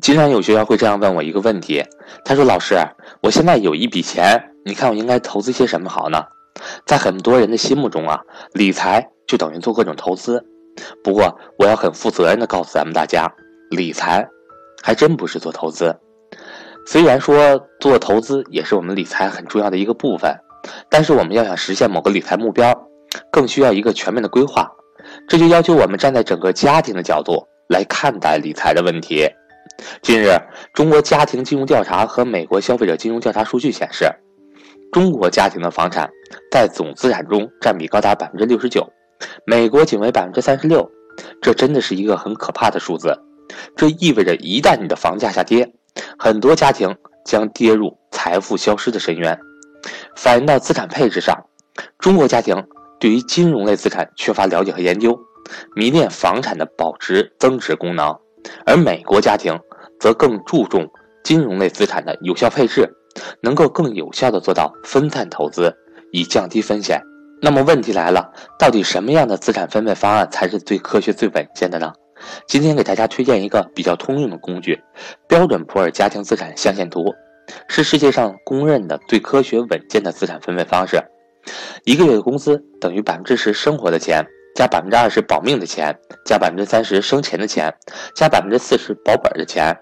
经常有学员会这样问我一个问题，他说：“老师，我现在有一笔钱，你看我应该投资些什么好呢？”在很多人的心目中啊，理财就等于做各种投资。不过，我要很负责任的告诉咱们大家，理财还真不是做投资。虽然说做投资也是我们理财很重要的一个部分，但是我们要想实现某个理财目标，更需要一个全面的规划。这就要求我们站在整个家庭的角度来看待理财的问题。近日，中国家庭金融调查和美国消费者金融调查数据显示，中国家庭的房产在总资产中占比高达百分之六十九，美国仅为百分之三十六。这真的是一个很可怕的数字。这意味着，一旦你的房价下跌，很多家庭将跌入财富消失的深渊。反映到资产配置上，中国家庭对于金融类资产缺乏了解和研究，迷恋房产的保值增值功能。而美国家庭则更注重金融类资产的有效配置，能够更有效的做到分散投资，以降低风险。那么问题来了，到底什么样的资产分配方案才是最科学、最稳健的呢？今天给大家推荐一个比较通用的工具——标准普尔家庭资产象限图，是世界上公认的最科学稳健的资产分配方式。一个月的工资等于百分之十生活的钱。加百分之二十保命的钱，加百分之三十生钱的钱，加百分之四十保本的钱。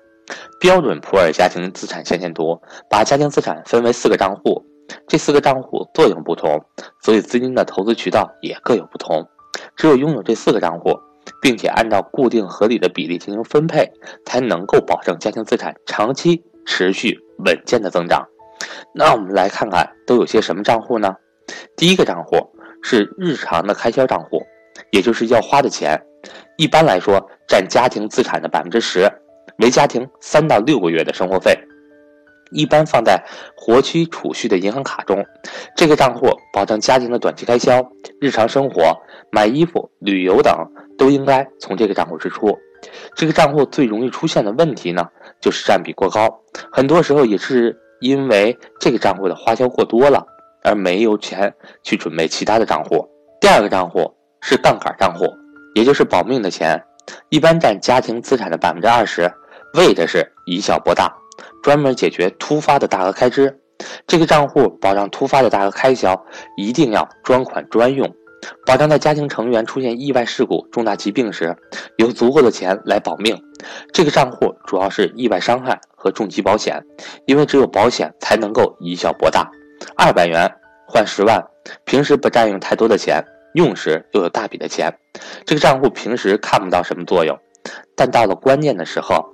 标准普尔家庭资产象限图把家庭资产分为四个账户，这四个账户作用不同，所以资金的投资渠道也各有不同。只有拥有这四个账户，并且按照固定合理的比例进行分配，才能够保证家庭资产长期持续稳健的增长。那我们来看看都有些什么账户呢？第一个账户是日常的开销账户。也就是要花的钱，一般来说占家庭资产的百分之十，为家庭三到六个月的生活费，一般放在活期储蓄的银行卡中。这个账户保证家庭的短期开销、日常生活、买衣服、旅游等都应该从这个账户支出。这个账户最容易出现的问题呢，就是占比过高，很多时候也是因为这个账户的花销过多了，而没有钱去准备其他的账户。第二个账户。是杠杆账户，也就是保命的钱，一般占家庭资产的百分之二十，为的是以小博大，专门解决突发的大额开支。这个账户保障突发的大额开销一定要专款专用，保障在家庭成员出现意外事故、重大疾病时，有足够的钱来保命。这个账户主要是意外伤害和重疾保险，因为只有保险才能够以小博大。二百元换十万，平时不占用太多的钱。用时又有大笔的钱，这个账户平时看不到什么作用，但到了关键的时候，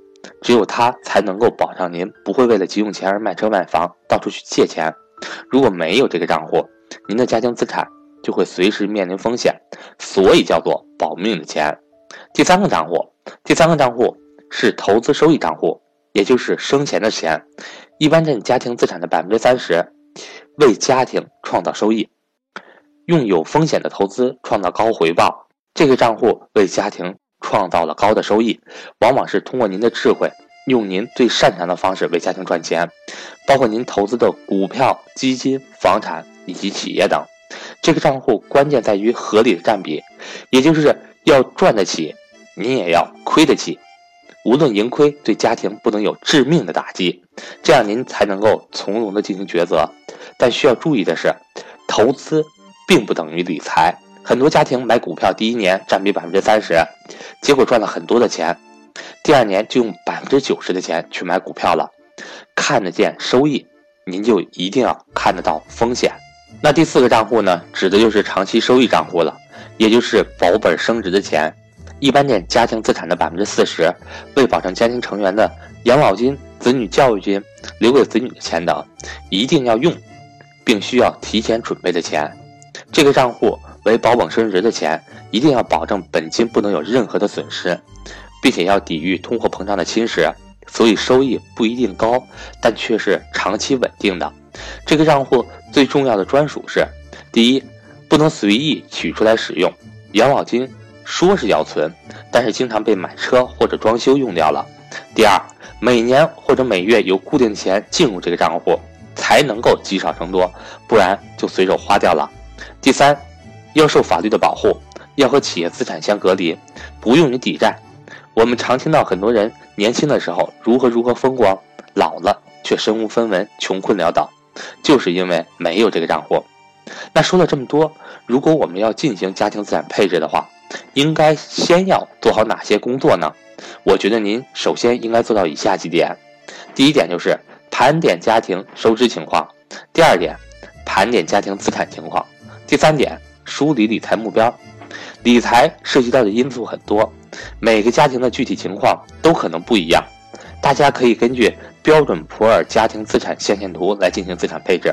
只有它才能够保障您不会为了急用钱而卖车卖房，到处去借钱。如果没有这个账户，您的家庭资产就会随时面临风险，所以叫做保命的钱。第三个账户，第三个账户是投资收益账户，也就是生钱的钱，一般占家庭资产的百分之三十，为家庭创造收益。用有风险的投资创造高回报，这个账户为家庭创造了高的收益，往往是通过您的智慧，用您最擅长的方式为家庭赚钱，包括您投资的股票、基金、房产以及企业等。这个账户关键在于合理的占比，也就是要赚得起，您也要亏得起，无论盈亏对家庭不能有致命的打击，这样您才能够从容的进行抉择。但需要注意的是，投资。并不等于理财。很多家庭买股票第一年占比百分之三十，结果赚了很多的钱，第二年就用百分之九十的钱去买股票了。看得见收益，您就一定要看得到风险。那第四个账户呢，指的就是长期收益账户了，也就是保本升值的钱，一般占家庭资产的百分之四十，为保障家庭成员的养老金、子女教育金、留给子女的钱等，一定要用，并需要提前准备的钱。这个账户为保本升值的钱，一定要保证本金不能有任何的损失，并且要抵御通货膨胀的侵蚀，所以收益不一定高，但却是长期稳定的。这个账户最重要的专属是：第一，不能随意取出来使用；养老金说是要存，但是经常被买车或者装修用掉了；第二，每年或者每月有固定钱进入这个账户，才能够积少成多，不然就随手花掉了。第三，要受法律的保护，要和企业资产相隔离，不用于抵债。我们常听到很多人年轻的时候如何如何风光，老了却身无分文，穷困潦倒，就是因为没有这个账户。那说了这么多，如果我们要进行家庭资产配置的话，应该先要做好哪些工作呢？我觉得您首先应该做到以下几点：第一点就是盘点家庭收支情况；第二点，盘点家庭资产情况；第三点，梳理理财目标。理财涉及到的因素很多，每个家庭的具体情况都可能不一样。大家可以根据标准普尔家庭资产线线图来进行资产配置，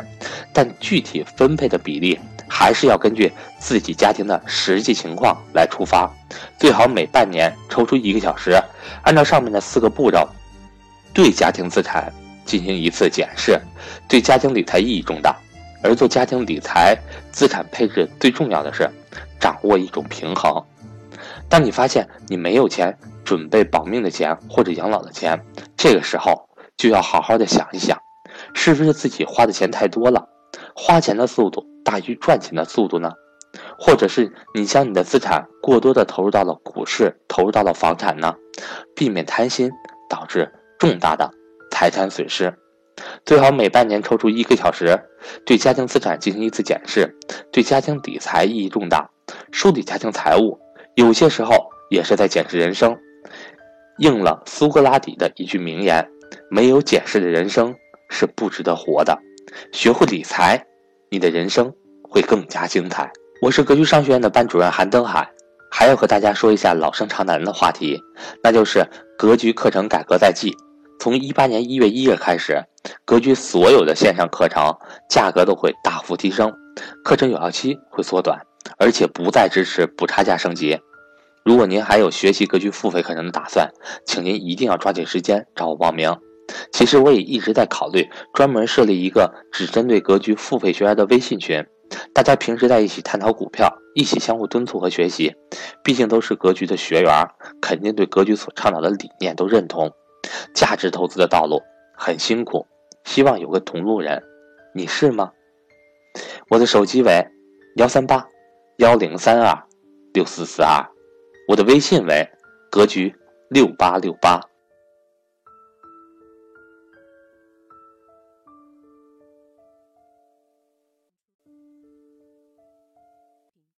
但具体分配的比例还是要根据自己家庭的实际情况来出发。最好每半年抽出一个小时，按照上面的四个步骤，对家庭资产进行一次检视，对家庭理财意义重大。而做家庭理财资产配置最重要的是掌握一种平衡。当你发现你没有钱准备保命的钱或者养老的钱，这个时候就要好好的想一想，是不是自己花的钱太多了，花钱的速度大于赚钱的速度呢？或者是你将你的资产过多的投入到了股市，投入到了房产呢？避免贪心导致重大的财产损失。最好每半年抽出一个小时，对家庭资产进行一次检视，对家庭理财意义重大，梳理家庭财务。有些时候也是在检视人生，应了苏格拉底的一句名言：“没有检视的人生是不值得活的。”学会理财，你的人生会更加精彩。我是格局商学院的班主任韩登海，还要和大家说一下老生常谈的话题，那就是格局课程改革在即。从一八年一月一日开始，格局所有的线上课程价格都会大幅提升，课程有效期会缩短。而且不再支持补差价升级。如果您还有学习格局付费课程的打算，请您一定要抓紧时间找我报名。其实我也一直在考虑专门设立一个只针对格局付费学员的微信群，大家平时在一起探讨股票，一起相互敦促和学习。毕竟都是格局的学员，肯定对格局所倡导的理念都认同。价值投资的道路很辛苦，希望有个同路人。你是吗？我的手机为幺三八。幺零三二六四四二，我的微信为格局六八六八。